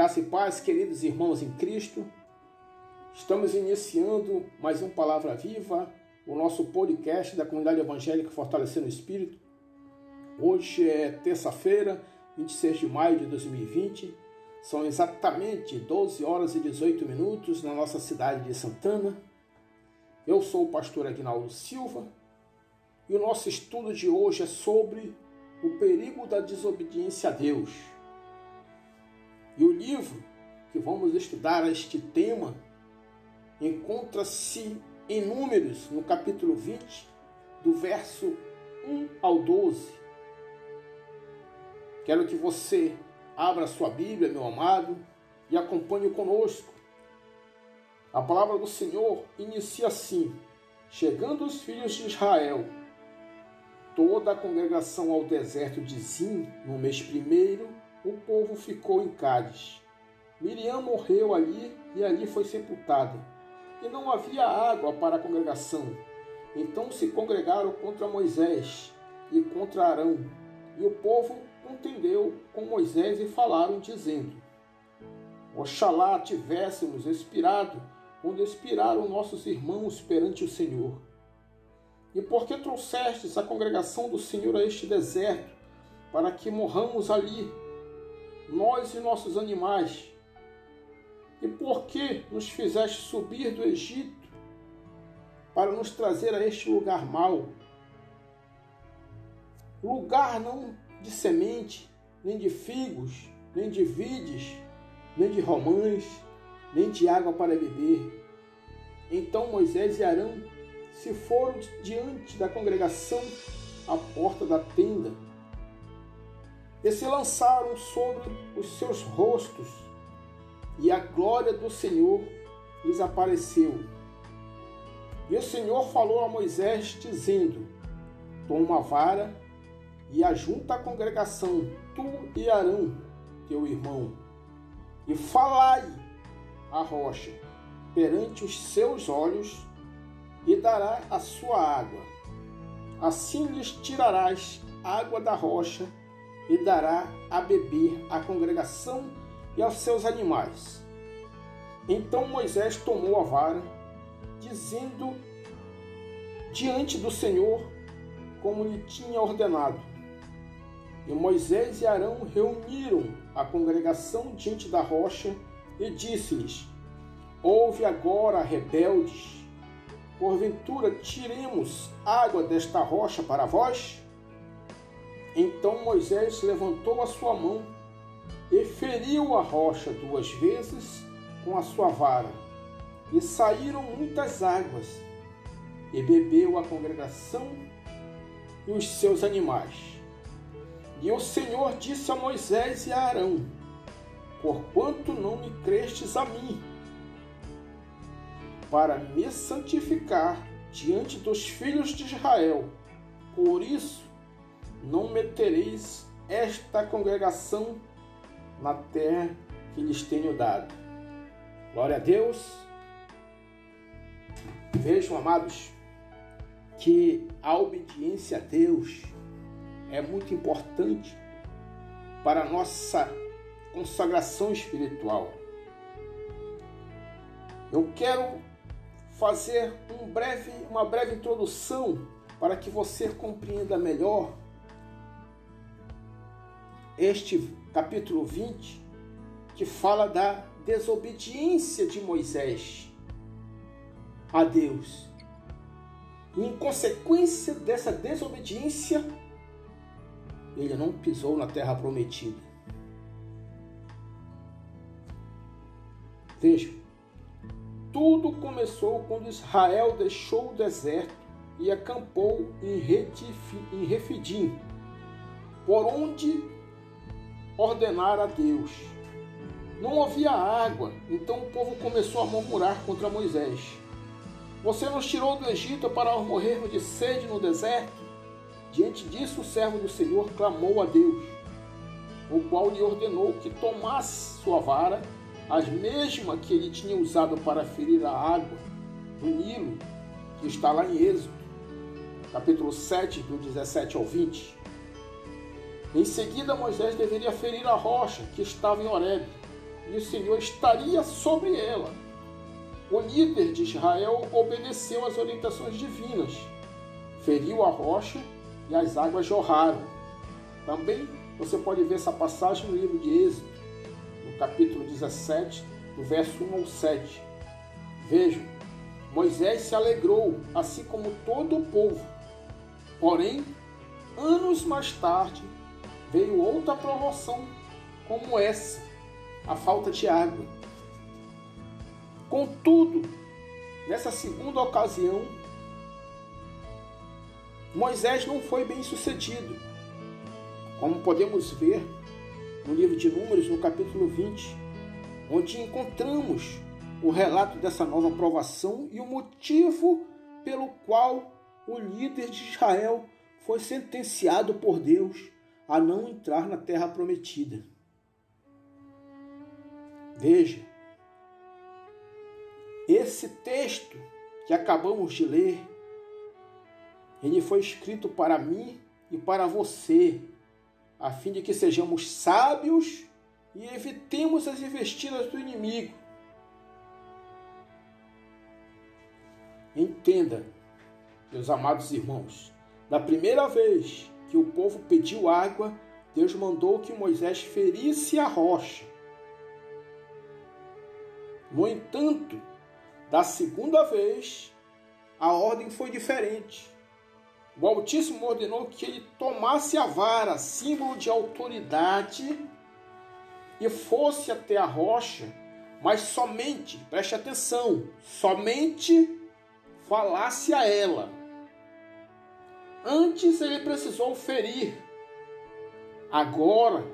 Graça e paz, queridos irmãos em Cristo. Estamos iniciando mais um Palavra Viva, o nosso podcast da comunidade evangélica Fortalecendo o Espírito. Hoje é terça-feira, 26 de maio de 2020. São exatamente 12 horas e 18 minutos na nossa cidade de Santana. Eu sou o pastor Aguinaldo Silva e o nosso estudo de hoje é sobre o perigo da desobediência a Deus. E o livro que vamos estudar este tema encontra-se em Números, no capítulo 20, do verso 1 ao 12. Quero que você abra sua Bíblia, meu amado, e acompanhe conosco. A palavra do Senhor inicia assim: Chegando os filhos de Israel, toda a congregação ao deserto de Zim, no mês primeiro, o povo ficou em Cádiz. Miriam morreu ali e ali foi sepultada. E não havia água para a congregação. Então se congregaram contra Moisés e contra Arão. E o povo contendeu com Moisés e falaram, dizendo: Oxalá tivéssemos expirado quando expiraram nossos irmãos perante o Senhor. E por que trouxestes a congregação do Senhor a este deserto, para que morramos ali nós e nossos animais? E por que nos fizeste subir do Egito para nos trazer a este lugar mau? Lugar não de semente, nem de figos, nem de vides, nem de romãs, nem de água para beber. Então Moisés e Arão se foram diante da congregação à porta da tenda e se lançaram sobre os seus rostos, e a glória do Senhor lhes apareceu. E o Senhor falou a Moisés, dizendo: Toma a vara e ajunta a congregação, tu e Arão, teu irmão, e falai a rocha perante os seus olhos, e dará a sua água. Assim lhes tirarás água da rocha e dará a beber à congregação e aos seus animais. Então Moisés tomou a vara, dizendo diante do Senhor como lhe tinha ordenado. E Moisés e Arão reuniram a congregação diante da rocha e disse-lhes: Ouve agora, rebeldes, porventura tiremos água desta rocha para vós? Então Moisés levantou a sua mão e feriu a rocha duas vezes com a sua vara, e saíram muitas águas, e bebeu a congregação e os seus animais. E o Senhor disse a Moisés e a Arão: Porquanto não me crestes a mim, para me santificar diante dos filhos de Israel, por isso não metereis esta congregação na terra que lhes tenho dado. Glória a Deus. Vejam, amados, que a obediência a Deus é muito importante para a nossa consagração espiritual. Eu quero fazer um breve, uma breve introdução para que você compreenda melhor este capítulo 20, que fala da desobediência de Moisés a Deus. E em consequência dessa desobediência, ele não pisou na terra prometida. Veja, tudo começou quando Israel deixou o deserto e acampou em Refidim, por onde ordenar a Deus. Não havia água, então o povo começou a murmurar contra Moisés. Você nos tirou do Egito para morrermos de sede no deserto? Diante disso, o servo do Senhor clamou a Deus, o qual lhe ordenou que tomasse sua vara, as mesmas que ele tinha usado para ferir a água do Nilo, que está lá em Êxodo, capítulo 7, do 17 ao 20. Em seguida, Moisés deveria ferir a rocha que estava em Horeb, e o Senhor estaria sobre ela. O líder de Israel obedeceu às orientações divinas, feriu a rocha e as águas jorraram. Também você pode ver essa passagem no livro de Êxodo, no capítulo 17, do verso 1 ao 7. Vejam, Moisés se alegrou, assim como todo o povo. Porém, anos mais tarde, veio outra promoção como essa, a falta de água. Contudo, nessa segunda ocasião, Moisés não foi bem sucedido. Como podemos ver no livro de Números, no capítulo 20, onde encontramos o relato dessa nova provação e o motivo pelo qual o líder de Israel foi sentenciado por Deus a não entrar na terra prometida. Veja, esse texto que acabamos de ler, ele foi escrito para mim e para você, a fim de que sejamos sábios e evitemos as investidas do inimigo. Entenda, meus amados irmãos, da primeira vez que o povo pediu água, Deus mandou que Moisés ferisse a rocha. No entanto, da segunda vez, a ordem foi diferente. O Altíssimo ordenou que ele tomasse a vara, símbolo de autoridade, e fosse até a rocha, mas somente, preste atenção, somente falasse a ela Antes ele precisou ferir. Agora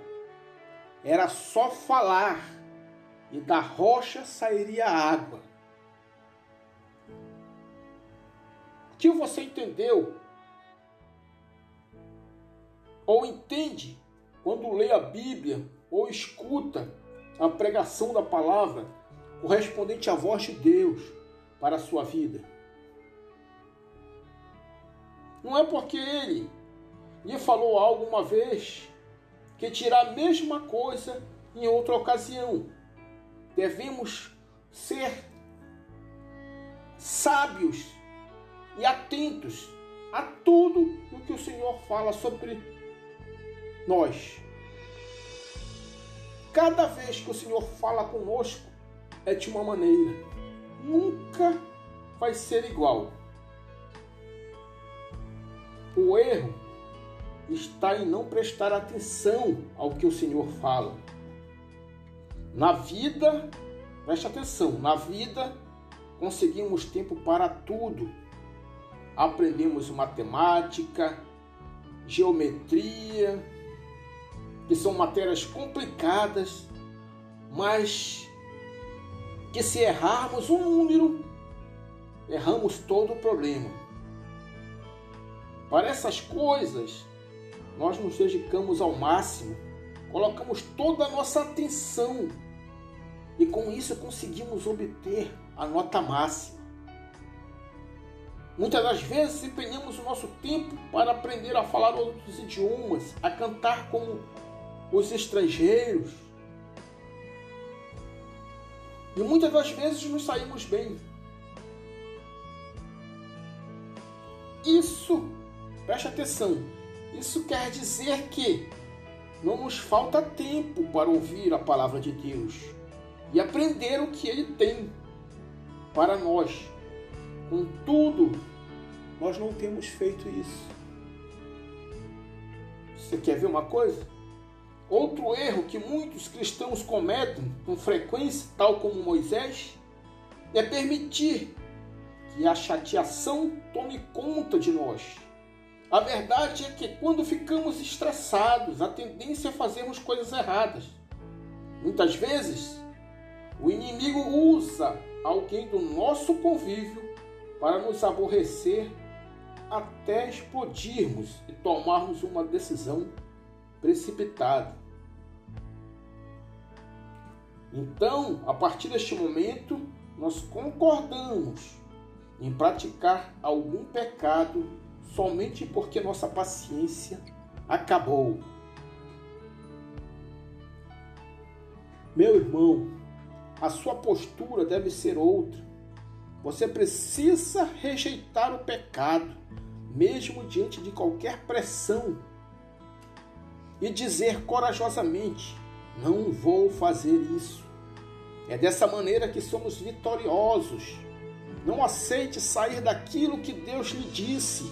era só falar e da rocha sairia água. Que você entendeu? Ou entende quando lê a Bíblia ou escuta a pregação da palavra correspondente à voz de Deus para a sua vida? Não é porque ele lhe falou algo uma vez que dirá a mesma coisa em outra ocasião. Devemos ser sábios e atentos a tudo o que o Senhor fala sobre nós. Cada vez que o Senhor fala conosco é de uma maneira, nunca vai ser igual. O erro está em não prestar atenção ao que o Senhor fala. Na vida, preste atenção, na vida conseguimos tempo para tudo. Aprendemos matemática, geometria, que são matérias complicadas, mas que se errarmos um número, erramos todo o problema. Para essas coisas, nós nos dedicamos ao máximo, colocamos toda a nossa atenção e com isso conseguimos obter a nota máxima. Muitas das vezes empenhamos o nosso tempo para aprender a falar outros idiomas, a cantar como os estrangeiros. E muitas das vezes nos saímos bem. Isso Preste atenção. Isso quer dizer que não nos falta tempo para ouvir a palavra de Deus e aprender o que ele tem para nós. Contudo, nós não temos feito isso. Você quer ver uma coisa? Outro erro que muitos cristãos cometem com frequência, tal como Moisés, é permitir que a chateação tome conta de nós a verdade é que quando ficamos estressados, a tendência é fazermos coisas erradas. Muitas vezes, o inimigo usa alguém do nosso convívio para nos aborrecer até explodirmos e tomarmos uma decisão precipitada. Então, a partir deste momento, nós concordamos em praticar algum pecado somente porque nossa paciência acabou. Meu irmão, a sua postura deve ser outra. Você precisa rejeitar o pecado, mesmo diante de qualquer pressão, e dizer corajosamente: Não vou fazer isso. É dessa maneira que somos vitoriosos. Não aceite sair daquilo que Deus lhe disse.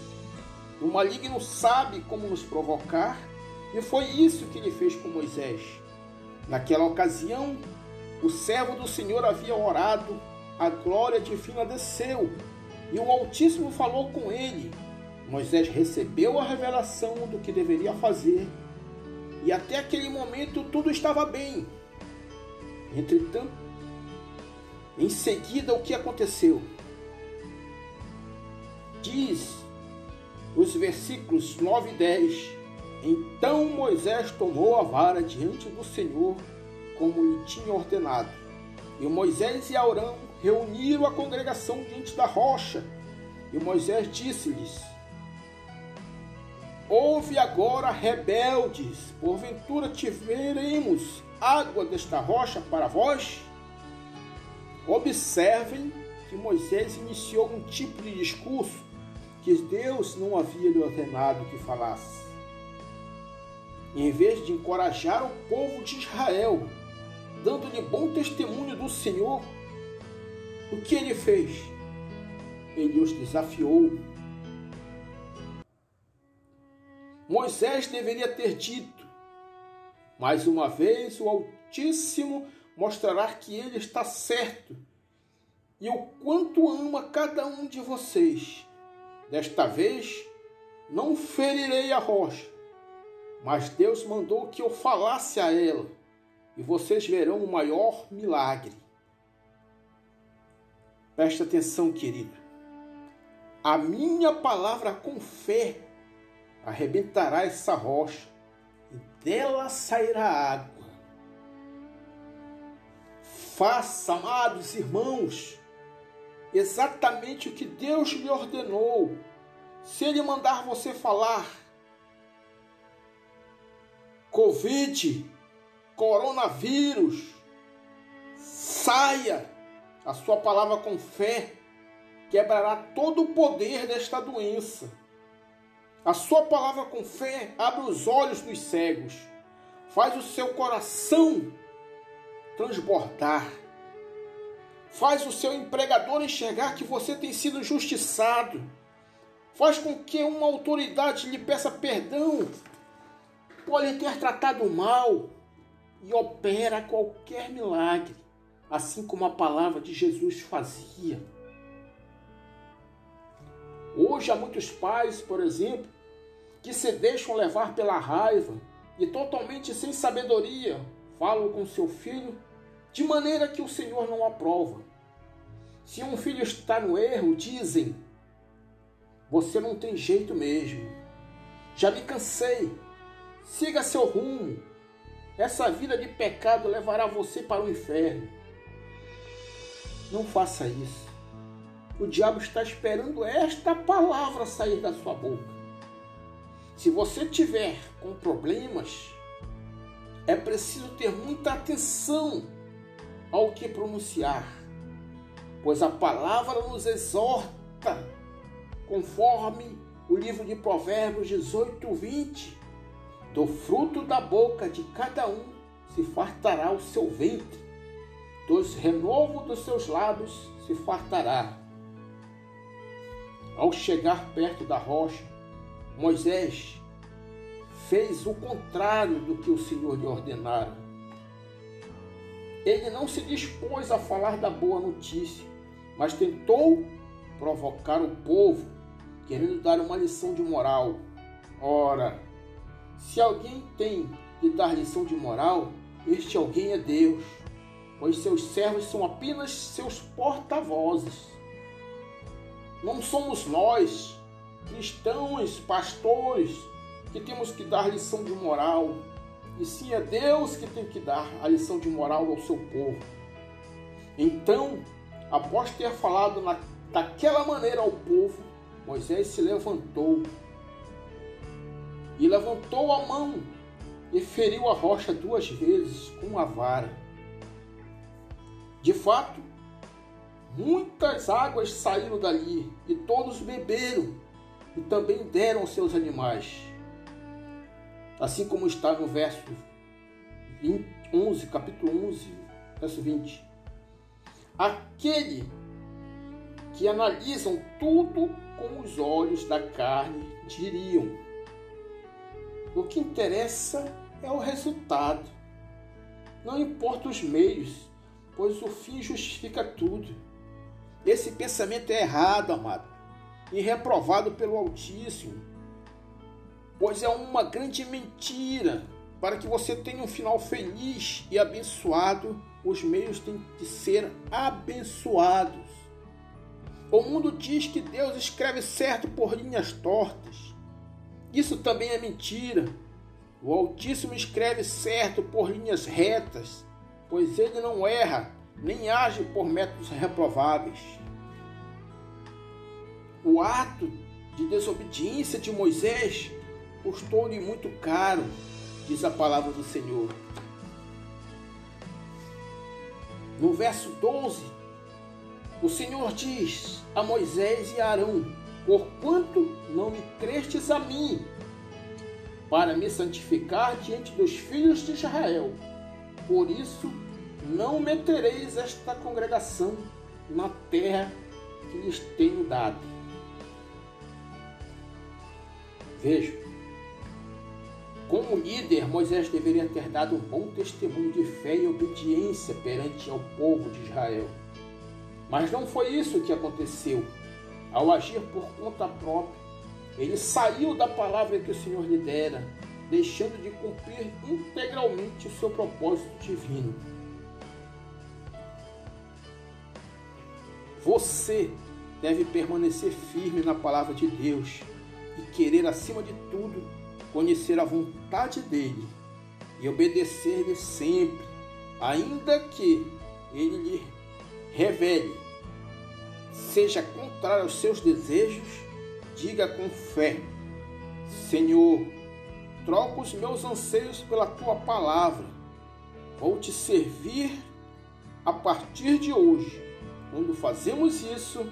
O maligno sabe como nos provocar, e foi isso que ele fez com Moisés. Naquela ocasião, o servo do Senhor havia orado, a glória divina desceu, e o Altíssimo falou com ele. Moisés recebeu a revelação do que deveria fazer, e até aquele momento tudo estava bem. Entretanto, em seguida, o que aconteceu? Diz os versículos 9 e 10: Então Moisés tomou a vara diante do Senhor, como lhe tinha ordenado. E Moisés e Arão reuniram a congregação diante da rocha. E Moisés disse-lhes: Ouve agora, rebeldes, porventura tiveremos água desta rocha para vós? Observem que Moisés iniciou um tipo de discurso que Deus não havia lhe ordenado que falasse. Em vez de encorajar o povo de Israel, dando-lhe bom testemunho do Senhor, o que ele fez? Ele os desafiou. Moisés deveria ter dito: mais uma vez o Altíssimo mostrará que ele está certo e o quanto ama cada um de vocês. Desta vez não ferirei a rocha, mas Deus mandou que eu falasse a ela, e vocês verão o maior milagre. Preste atenção, querido. A minha palavra com fé arrebentará essa rocha, e dela sairá água Faça, amados irmãos, exatamente o que Deus lhe ordenou. Se Ele mandar você falar, Covid, coronavírus, saia. A sua palavra com fé quebrará todo o poder desta doença. A sua palavra com fé abre os olhos dos cegos, faz o seu coração transbordar. Faz o seu empregador enxergar que você tem sido justiçado. Faz com que uma autoridade lhe peça perdão por lhe ter tratado mal e opera qualquer milagre, assim como a palavra de Jesus fazia. Hoje há muitos pais, por exemplo, que se deixam levar pela raiva e totalmente sem sabedoria falam com seu filho de maneira que o Senhor não aprova. Se um filho está no erro, dizem: Você não tem jeito mesmo. Já me cansei. Siga seu rumo. Essa vida de pecado levará você para o inferno. Não faça isso. O diabo está esperando esta palavra sair da sua boca. Se você tiver com problemas, é preciso ter muita atenção ao que pronunciar, pois a palavra nos exorta, conforme o livro de Provérbios 18, 20. Do fruto da boca de cada um se fartará o seu ventre, dos renovos dos seus lábios se fartará. Ao chegar perto da rocha, Moisés fez o contrário do que o Senhor lhe ordenara. Ele não se dispôs a falar da boa notícia, mas tentou provocar o povo, querendo dar uma lição de moral. Ora, se alguém tem de dar lição de moral, este alguém é Deus, pois seus servos são apenas seus porta-vozes. Não somos nós, cristãos, pastores, que temos que dar lição de moral, e sim é Deus que tem que dar a lição de moral ao seu povo. Então, após ter falado na, daquela maneira ao povo, Moisés se levantou e levantou a mão e feriu a rocha duas vezes com a vara. De fato, muitas águas saíram dali e todos beberam e também deram seus animais. Assim como está no verso 20, 11, capítulo 11, verso 20. Aquele que analisam tudo com os olhos da carne diriam: o que interessa é o resultado. Não importa os meios, pois o fim justifica tudo. Esse pensamento é errado, amado, e reprovado pelo Altíssimo, pois é uma grande mentira. Para que você tenha um final feliz e abençoado, os meios têm de ser abençoados. O mundo diz que Deus escreve certo por linhas tortas. Isso também é mentira. O Altíssimo escreve certo por linhas retas, pois ele não erra, nem age por métodos reprováveis. O ato de desobediência de Moisés custou-lhe muito caro, diz a palavra do Senhor. No verso 12, o Senhor diz a Moisés e Arão: Porquanto não me crestes a mim, para me santificar diante dos filhos de Israel, por isso não metereis esta congregação na terra que lhes tenho dado. Veja, como líder, Moisés deveria ter dado um bom testemunho de fé e obediência perante ao povo de Israel. Mas não foi isso que aconteceu. Ao agir por conta própria, ele saiu da palavra que o Senhor lhe dera, deixando de cumprir integralmente o seu propósito divino. Você deve permanecer firme na palavra de Deus e querer, acima de tudo, conhecer a vontade dele e obedecer-lhe sempre, ainda que ele lhe revele seja contrário aos seus desejos, diga com fé: Senhor, troco os meus anseios pela tua palavra. Vou te servir a partir de hoje. Quando fazemos isso,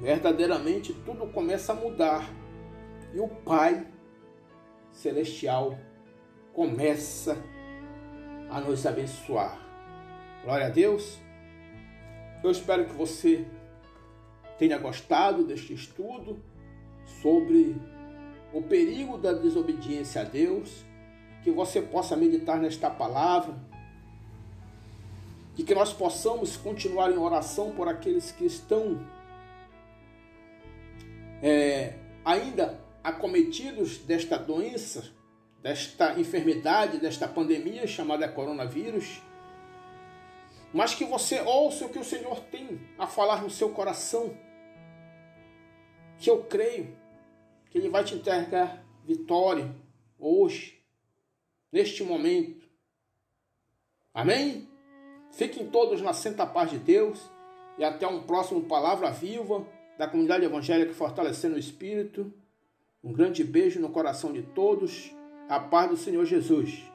verdadeiramente tudo começa a mudar e o Pai Celestial começa a nos abençoar. Glória a Deus. Eu espero que você tenha gostado deste estudo sobre o perigo da desobediência a Deus, que você possa meditar nesta palavra e que nós possamos continuar em oração por aqueles que estão é, ainda acometidos desta doença, desta enfermidade, desta pandemia chamada coronavírus mas que você ouça o que o Senhor tem a falar no seu coração. Que eu creio que Ele vai te entregar vitória hoje, neste momento. Amém? Fiquem todos na santa paz de Deus e até um próximo Palavra Viva da comunidade evangélica Fortalecendo o Espírito. Um grande beijo no coração de todos. A paz do Senhor Jesus.